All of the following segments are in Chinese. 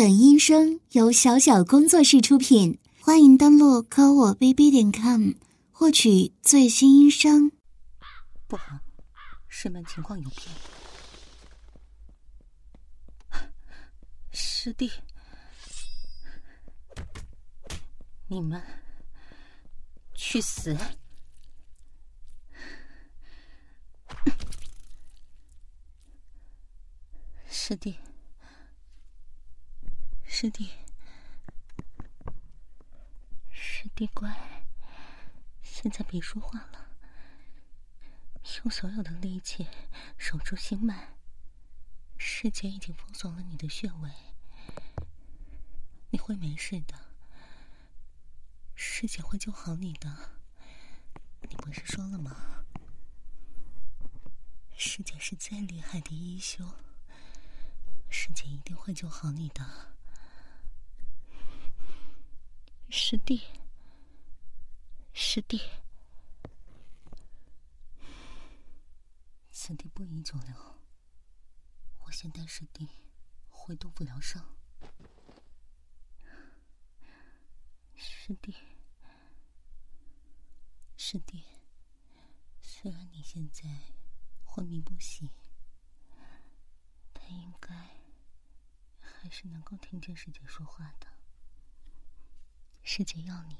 本音声由小小工作室出品，欢迎登录科我 bb 点 com 获取最新音声。不好，师门情况有变。师弟，你们去死！师弟。师弟，师弟乖，现在别说话了，用所有的力气守住心脉。师姐已经封锁了你的穴位，你会没事的。师姐会救好你的，你不是说了吗？师姐是最厉害的医修，师姐一定会救好你的。师弟，师弟，此地不宜久留。我先带师弟回杜甫疗伤。师弟，师弟，虽然你现在昏迷不醒，但应该还是能够听见师姐说话的。师姐要你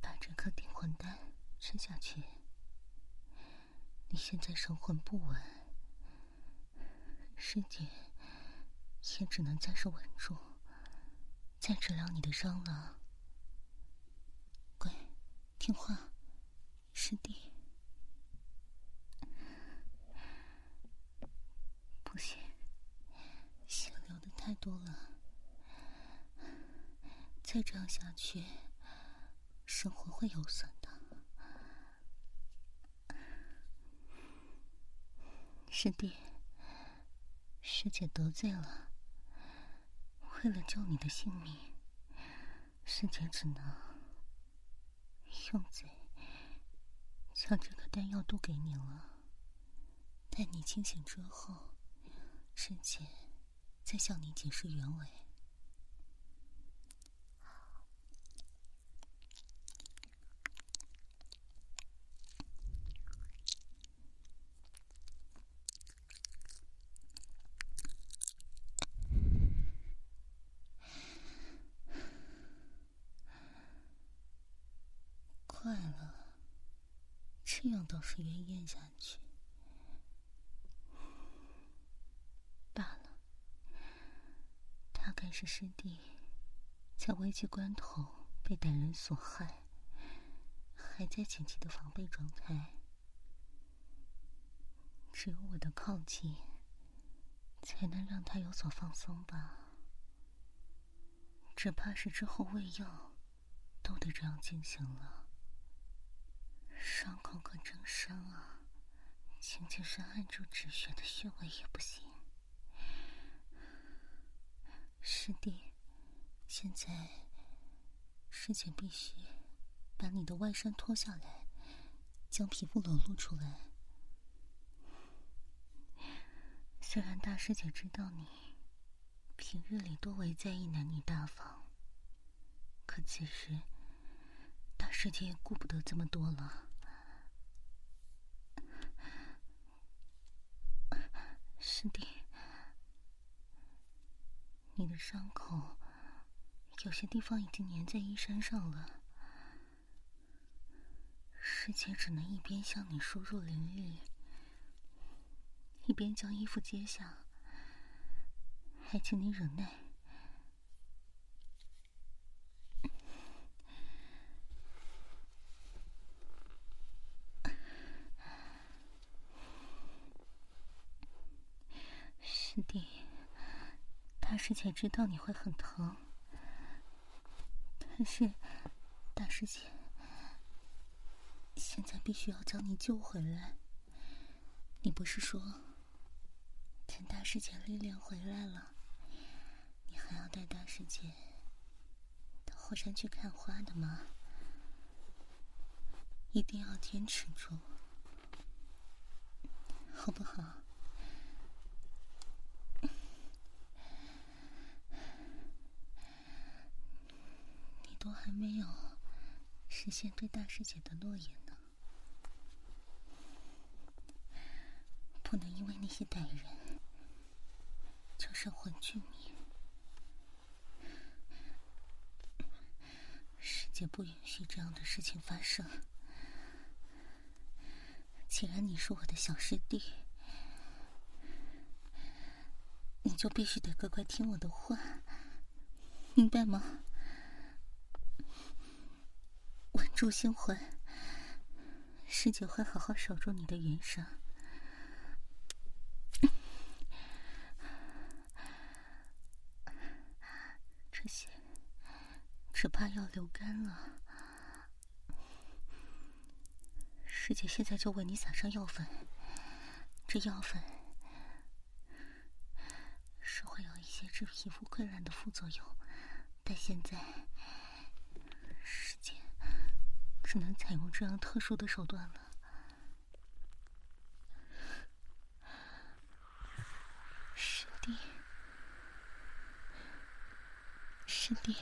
把这颗定魂丹吃下去。你现在神魂不稳，师姐也只能暂时稳住，再治疗你的伤了。乖，听话，师弟。不行，血流的太多了。再这样下去，生活会有损的。师弟，师姐得罪了，为了救你的性命，师姐只能用嘴将这颗丹药渡给你了。待你清醒之后，师姐再向你解释原委。这样倒是愿咽下去。罢了，大概是师弟在危急关头被歹人所害，还在紧急的防备状态。只有我的靠近，才能让他有所放松吧。只怕是之后喂药，都得这样进行了。伤口可真深啊，仅仅是按住止血的穴位也不行。师弟，现在师姐必须把你的外衫脱下来，将皮肤裸露出来。虽然大师姐知道你平日里多为在意男女大方，可此时大师姐也顾不得这么多了。师弟，的伤口有些地方已经粘在衣衫上了，师姐只能一边向你输入灵力，一边将衣服揭下，还请你忍耐。师弟，大师姐知道你会很疼，但是大师姐现在必须要将你救回来。你不是说等大师姐力量回来了，你还要带大师姐到后山去看花的吗？一定要坚持住，好不好？都还没有实现对大师姐的诺言呢，不能因为那些歹人就是魂俱灭。师姐不允许这样的事情发生。既然你是我的小师弟，你就必须得乖乖听我的话，明白吗？稳住心魂，师姐会好好守住你的元神。这些只怕要流干了。师姐现在就为你撒上药粉，这药粉是会有一些治皮肤溃烂的副作用，但现在师姐只能采用这样特殊的手段了。师弟，师弟。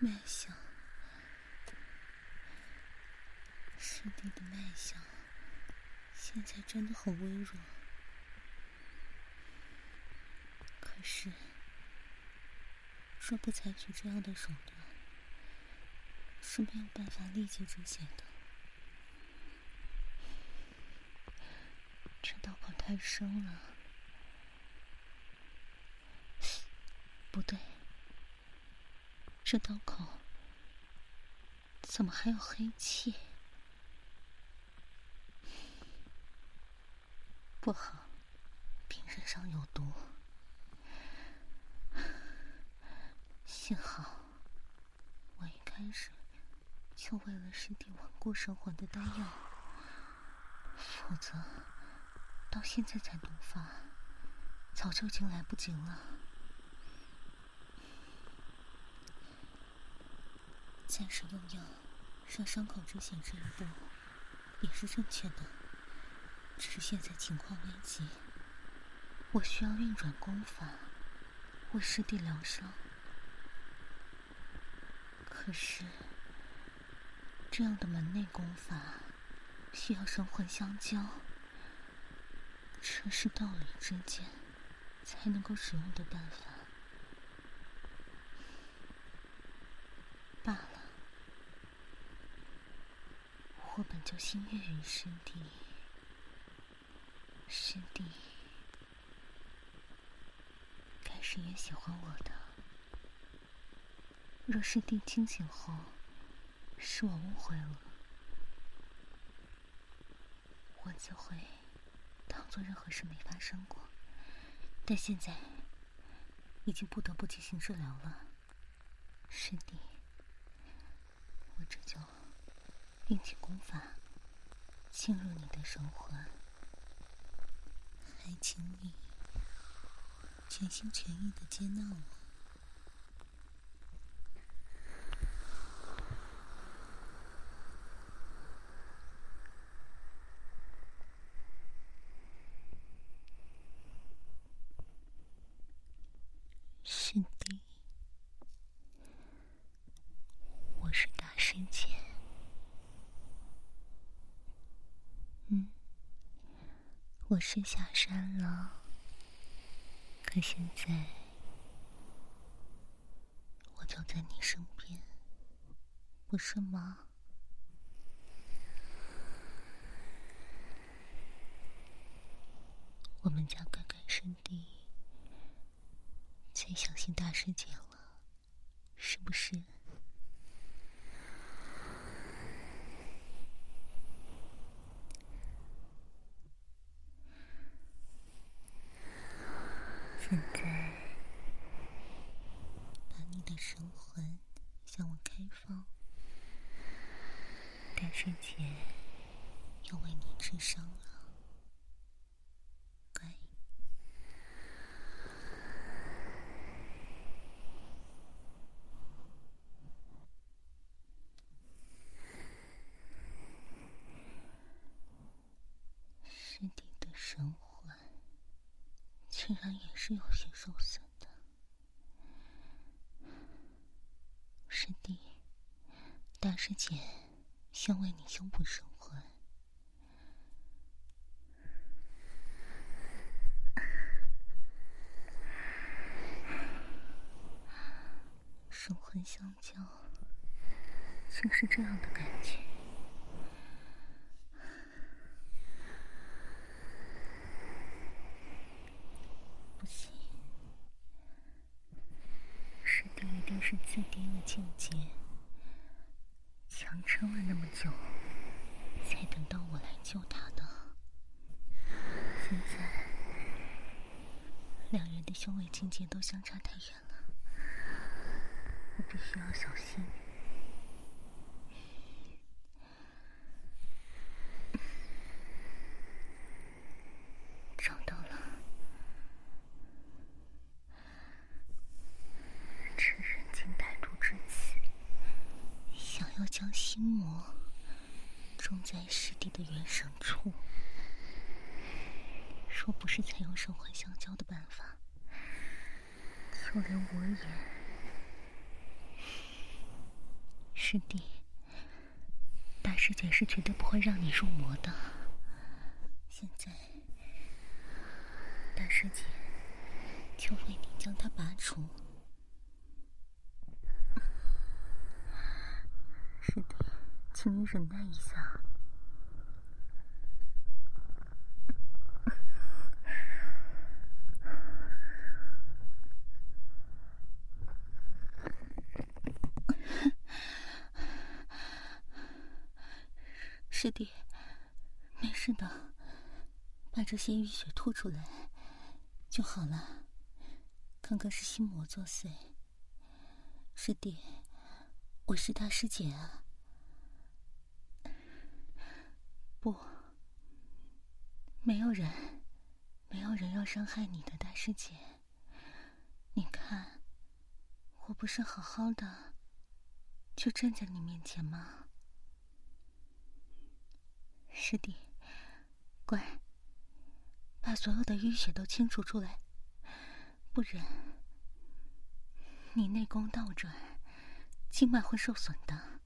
脉象，师弟的脉象现在真的很微弱。可是，若不采取这样的手段，是没有办法立即止血的。这刀口太深了，不对。这刀口怎么还有黑气？不好，病人上有毒。幸好我一开始就为了师弟稳固神魂的丹药，否则到现在才毒发，早就已经来不及了。暂时用药让伤口止血这一步也是正确的，只是现在情况危急，我需要运转功法为师弟疗伤。可是这样的门内功法需要神魂相交，这是道理之间才能够使用的办法。罢了。我本就心悦于师弟，师弟该是也喜欢我的。若师弟清醒后是我误会了，我自会当做任何事没发生过。但现在已经不得不进行治疗了，师弟，我这就。运起功法，进入你的神魂，还请你全心全意的接纳我。我是下山了，可现在我就在你身边，不是吗？我们家乖乖师弟最相信大师姐了，是不是？现在，把你的神魂向我开放。大师姐要为你治伤了，乖。师弟的神魂。竟然也是有些受损的。师弟，大师姐想为你修补神魂。神魂相交，竟是这样的感觉。不行，师弟一定是自低了境界，强撑了那么久，才等到我来救他的。现在，两人的修为境界都相差太远了，我必须要小心。找到了。趁人间歹毒之际，想要将心魔种在师弟的元神处。若不是采用手环相交的办法，就连我也……师弟，大师姐是绝对不会让你入魔的。现在，大师姐就为你将它拔除。是的，请你忍耐一下。师弟，没事的，把这些淤血吐出来就好了。刚刚是心魔作祟，师弟。我是大师姐啊！不，没有人，没有人要伤害你的，大师姐。你看，我不是好好的，就站在你面前吗？师弟，乖，把所有的淤血都清除出来，不然你内功倒转。经脉会受损的，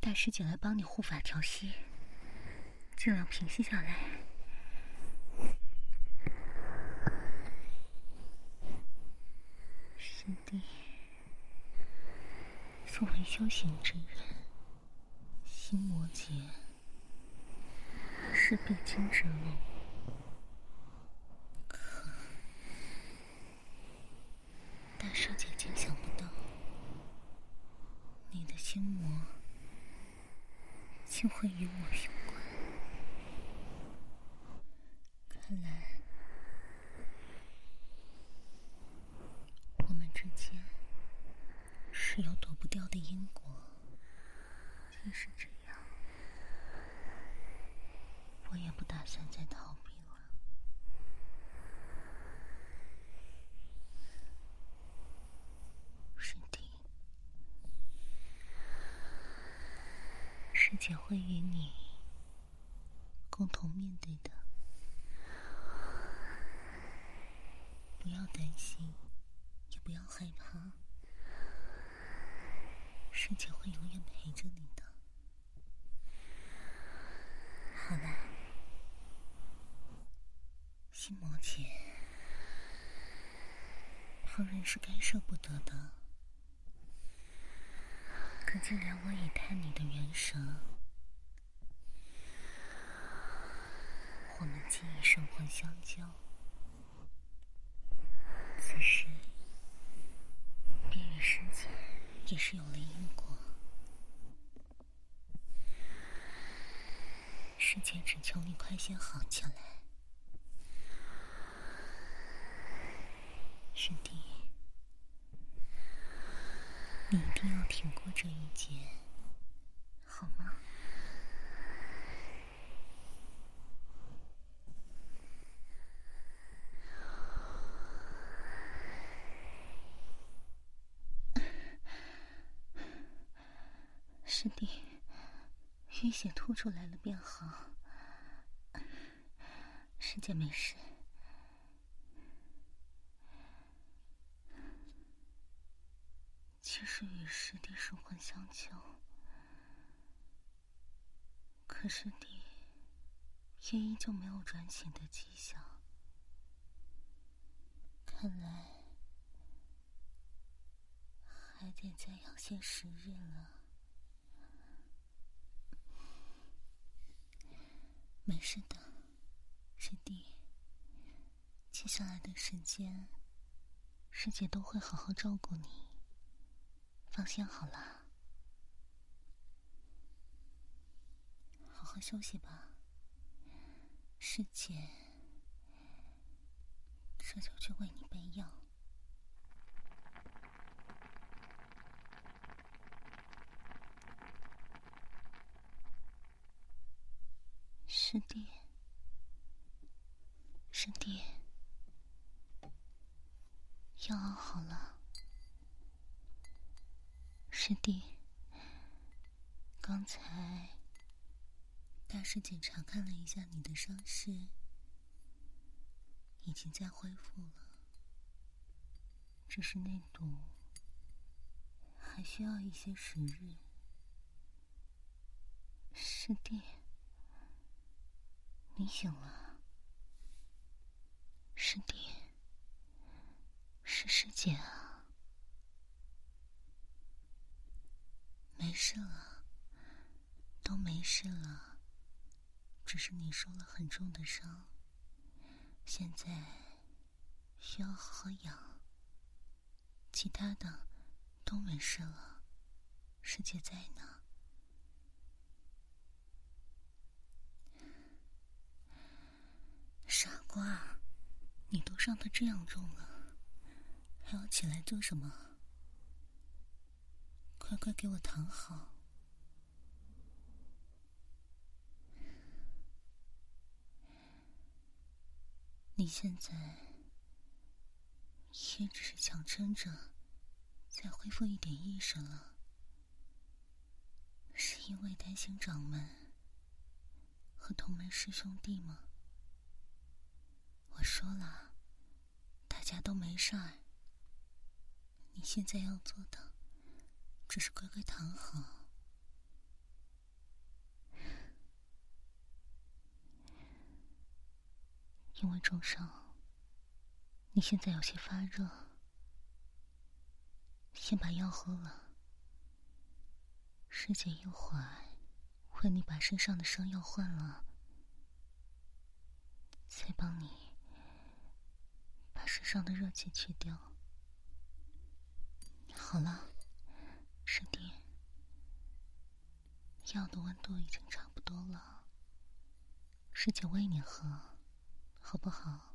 大师姐来帮你护法调息，尽量平息下来。师弟，作为修行之人，心魔劫是必经之路。可大师姐姐想不到，你的心魔竟会与我有关。看来，我们之间是有躲不掉的因果。既是这样，我也不打算再逃避。师姐会与你共同面对的，不要担心，也不要害怕，师姐会永远陪着你的。好了，心魔姐，旁人是干涉不得的。可竟然我已探你的元神，我们既已神魂相交，此时便与师姐也是有了因果。师姐只求你快些好起来，师弟。你一定要挺过这一劫，好吗？师弟，淤血吐出来了便好，师姐没事。其实与师弟神魂相救，可是弟也依旧没有转醒的迹象。看来还得再养些时日了。没事的，师弟。接下来的时间，师姐都会好好照顾你。放心好了，好休息吧。师姐，这就去为你备药。师弟，师弟，药熬好了。师弟，刚才大师检查看了一下你的伤势，已经在恢复了，只是内毒还需要一些时日。师弟，你醒了。师弟，是师姐啊。没事了，都没事了，只是你受了很重的伤，现在需要好好养。其他的都没事了，世界在呢。傻瓜，你都伤的这样重了，还要起来做什么？快快给我躺好！你现在也只是强撑着，再恢复一点意识了，是因为担心掌门和同门师兄弟吗？我说了，大家都没事儿。你现在要做的。只是乖乖躺好，因为重伤，你现在有些发热，先把药喝了。师姐一会儿为你把身上的伤药换了，再帮你把身上的热气去掉。好了。师弟，药的温度已经差不多了，师姐喂你喝，好不好？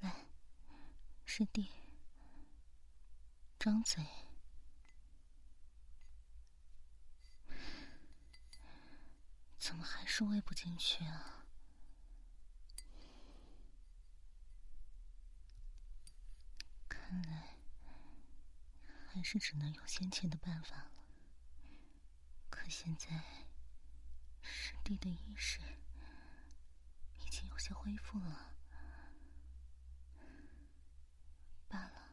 来，师弟，张嘴，怎么还是喂不进去啊？看来还是只能用先前的办法了。可现在师弟的意识已经有些恢复了。罢了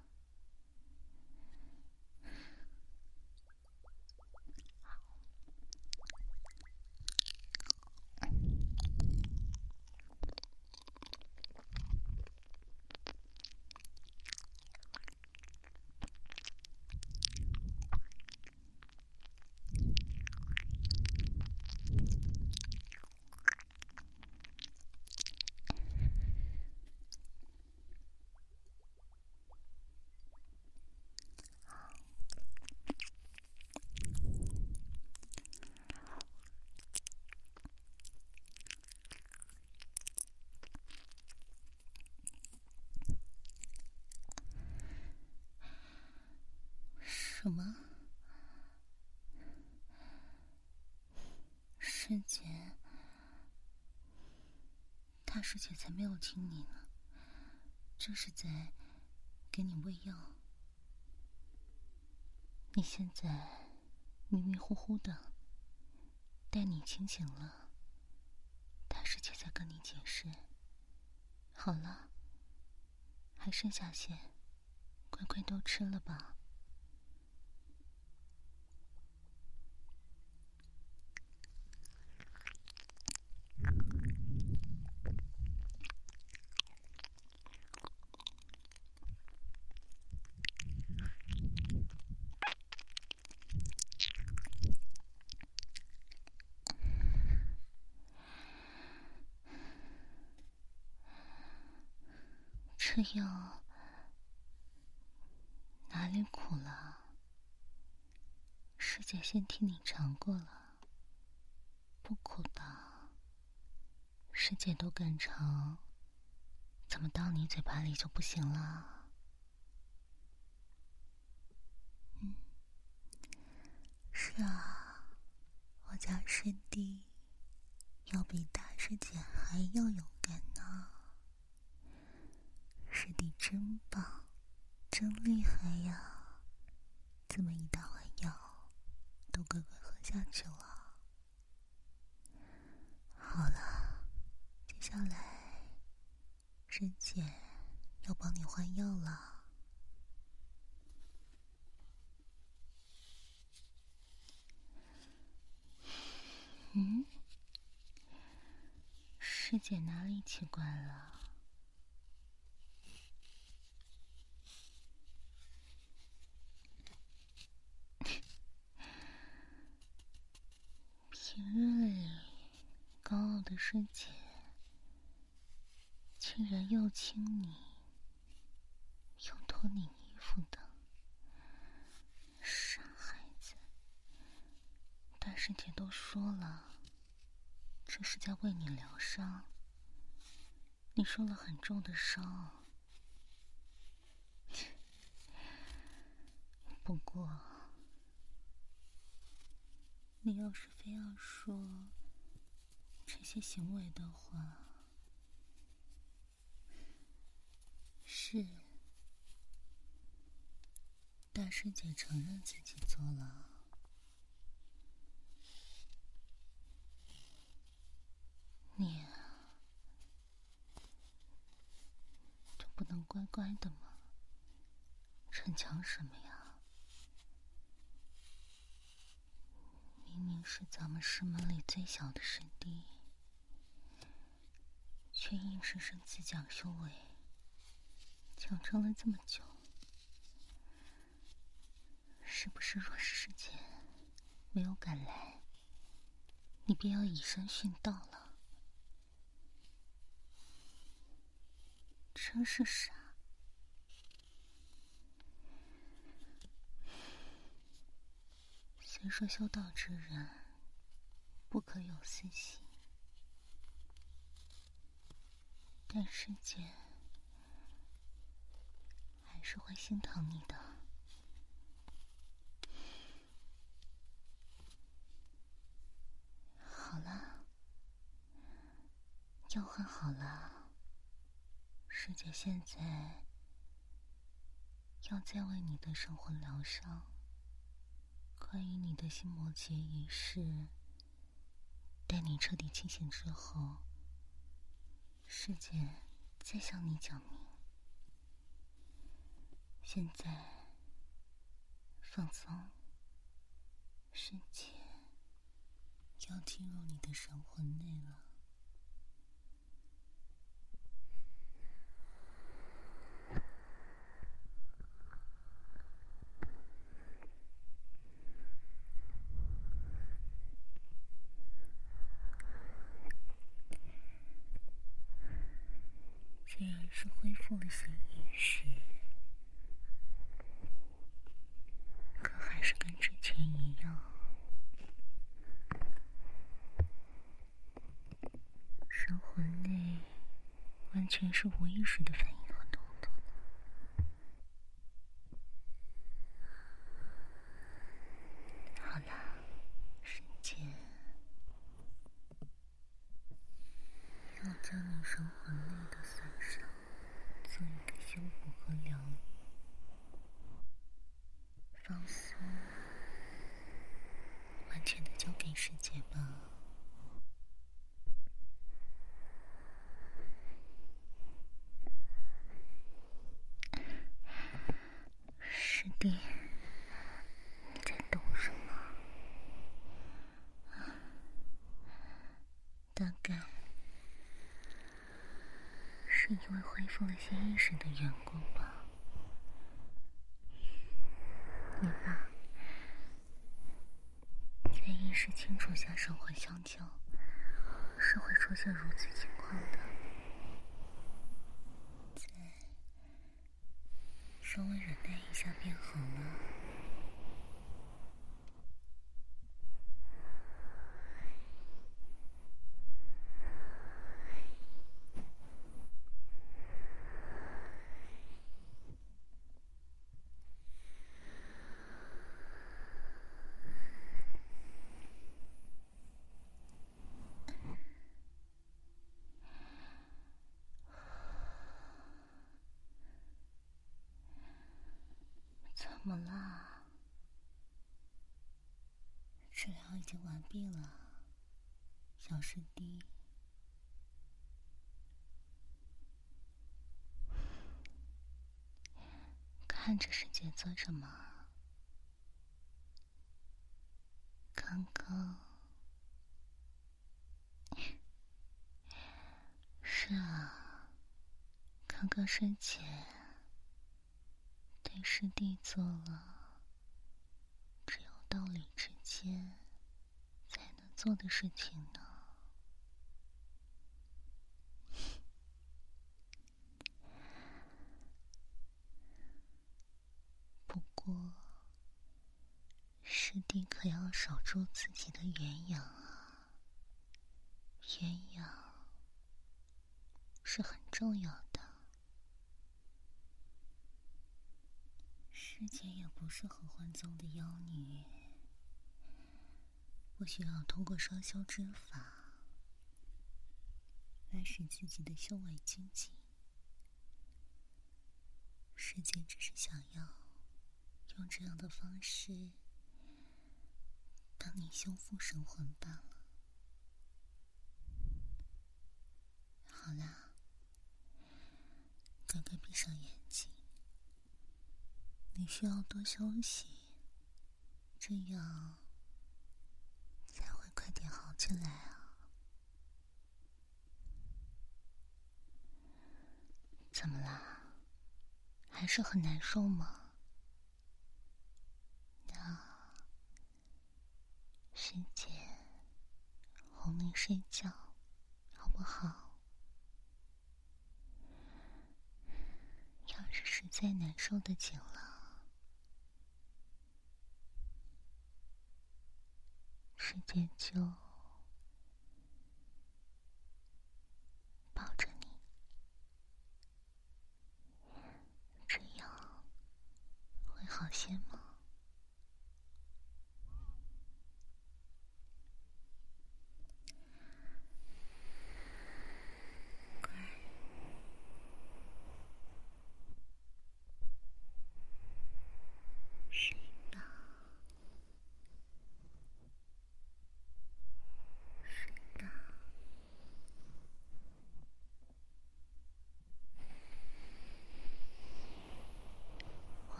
么？师姐，师姐才没有亲你呢，这是在给你喂药。你现在迷迷糊糊的，待你清醒了，大师姐再跟你解释。好了，还剩下些，乖乖都吃了吧。这药哪里苦了？师姐先替你尝过了，不苦的。师姐都敢尝，怎么到你嘴巴里就不行了？嗯，是啊，我家师弟要比大师姐还要勇敢呢。你真棒，真厉害呀！这么一大碗药，都乖乖喝下去了。好了，接下来师姐要帮你换药了。嗯，师姐哪里奇怪了？平日里高傲的师姐，竟然又亲你，又脱你衣服的，傻孩子！大师姐都说了，这是在为你疗伤。你受了很重的伤，不过。你要是非要说这些行为的话，是大师姐承认自己做了，你就不能乖乖的吗？逞强什么呀？明明是咱们师门里最小的师弟，却硬生生自讲修为，强撑了这么久，是不是若是师姐没有赶来，你便要以身殉道了？真是傻！虽说修道之人不可有私心，但师姐还是会心疼你的。好了，药换好了，师姐现在要再为你的生活疗伤。关于你的心魔结一事，待你彻底清醒之后，师姐再向你讲明。现在放松，师姐要进入你的神魂内了。虽然是恢复了些意识，可还是跟之前一样，生活内完全是无意识的反应和动作。好了，时间要将你神魂内的。做一个修补和疗愈，放松，完全的交给。美世界吧。师弟，你在懂什么？大概是因为恢复了些意识的缘故吧。你吧，在意识清楚下生活相救，是会出现如此情况的。再稍微忍耐一下便好了。怎么啦？治疗已经完毕了，小师弟。看着世界做什么？刚刚是啊，刚刚睡前。对师弟做了只有道理之间做的事情呢。不过，师弟可要守住自己的原样啊！原样是很重要的。师姐也不是合欢宗的妖女，不需要通过双修之法来使自己的修为精进。世界只是想要用这样的方式帮你修复神魂罢了。好啦，乖乖闭上眼睛。你需要多休息，这样快点好起来啊！怎么啦？还是很难受吗？那师姐哄你睡觉，好不好？要是实在难受的紧了。时间就抱着你，这样会好些吗？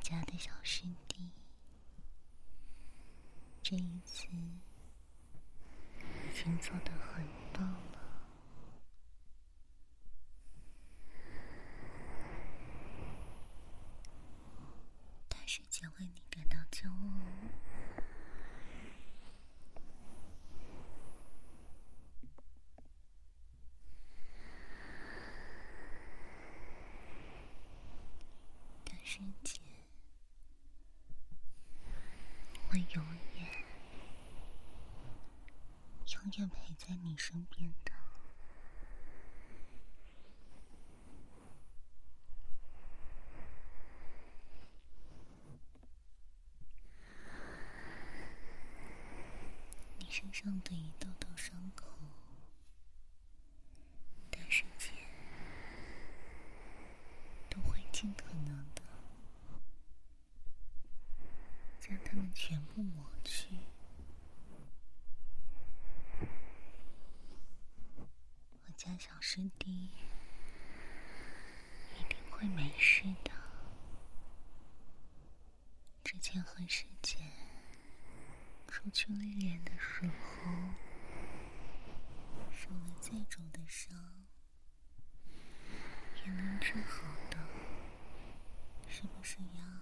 家的小师弟，这一次已经做的很棒了。大师姐为你感到骄傲。大师姐。会永远、愿陪在你身边的。你身上的一道道伤口，大师姐都会尽可能的。将它们全部抹去，小师弟一定会没事的。之前和师姐出去历练的时候，受了再重的伤，也能治好的，是不是呀？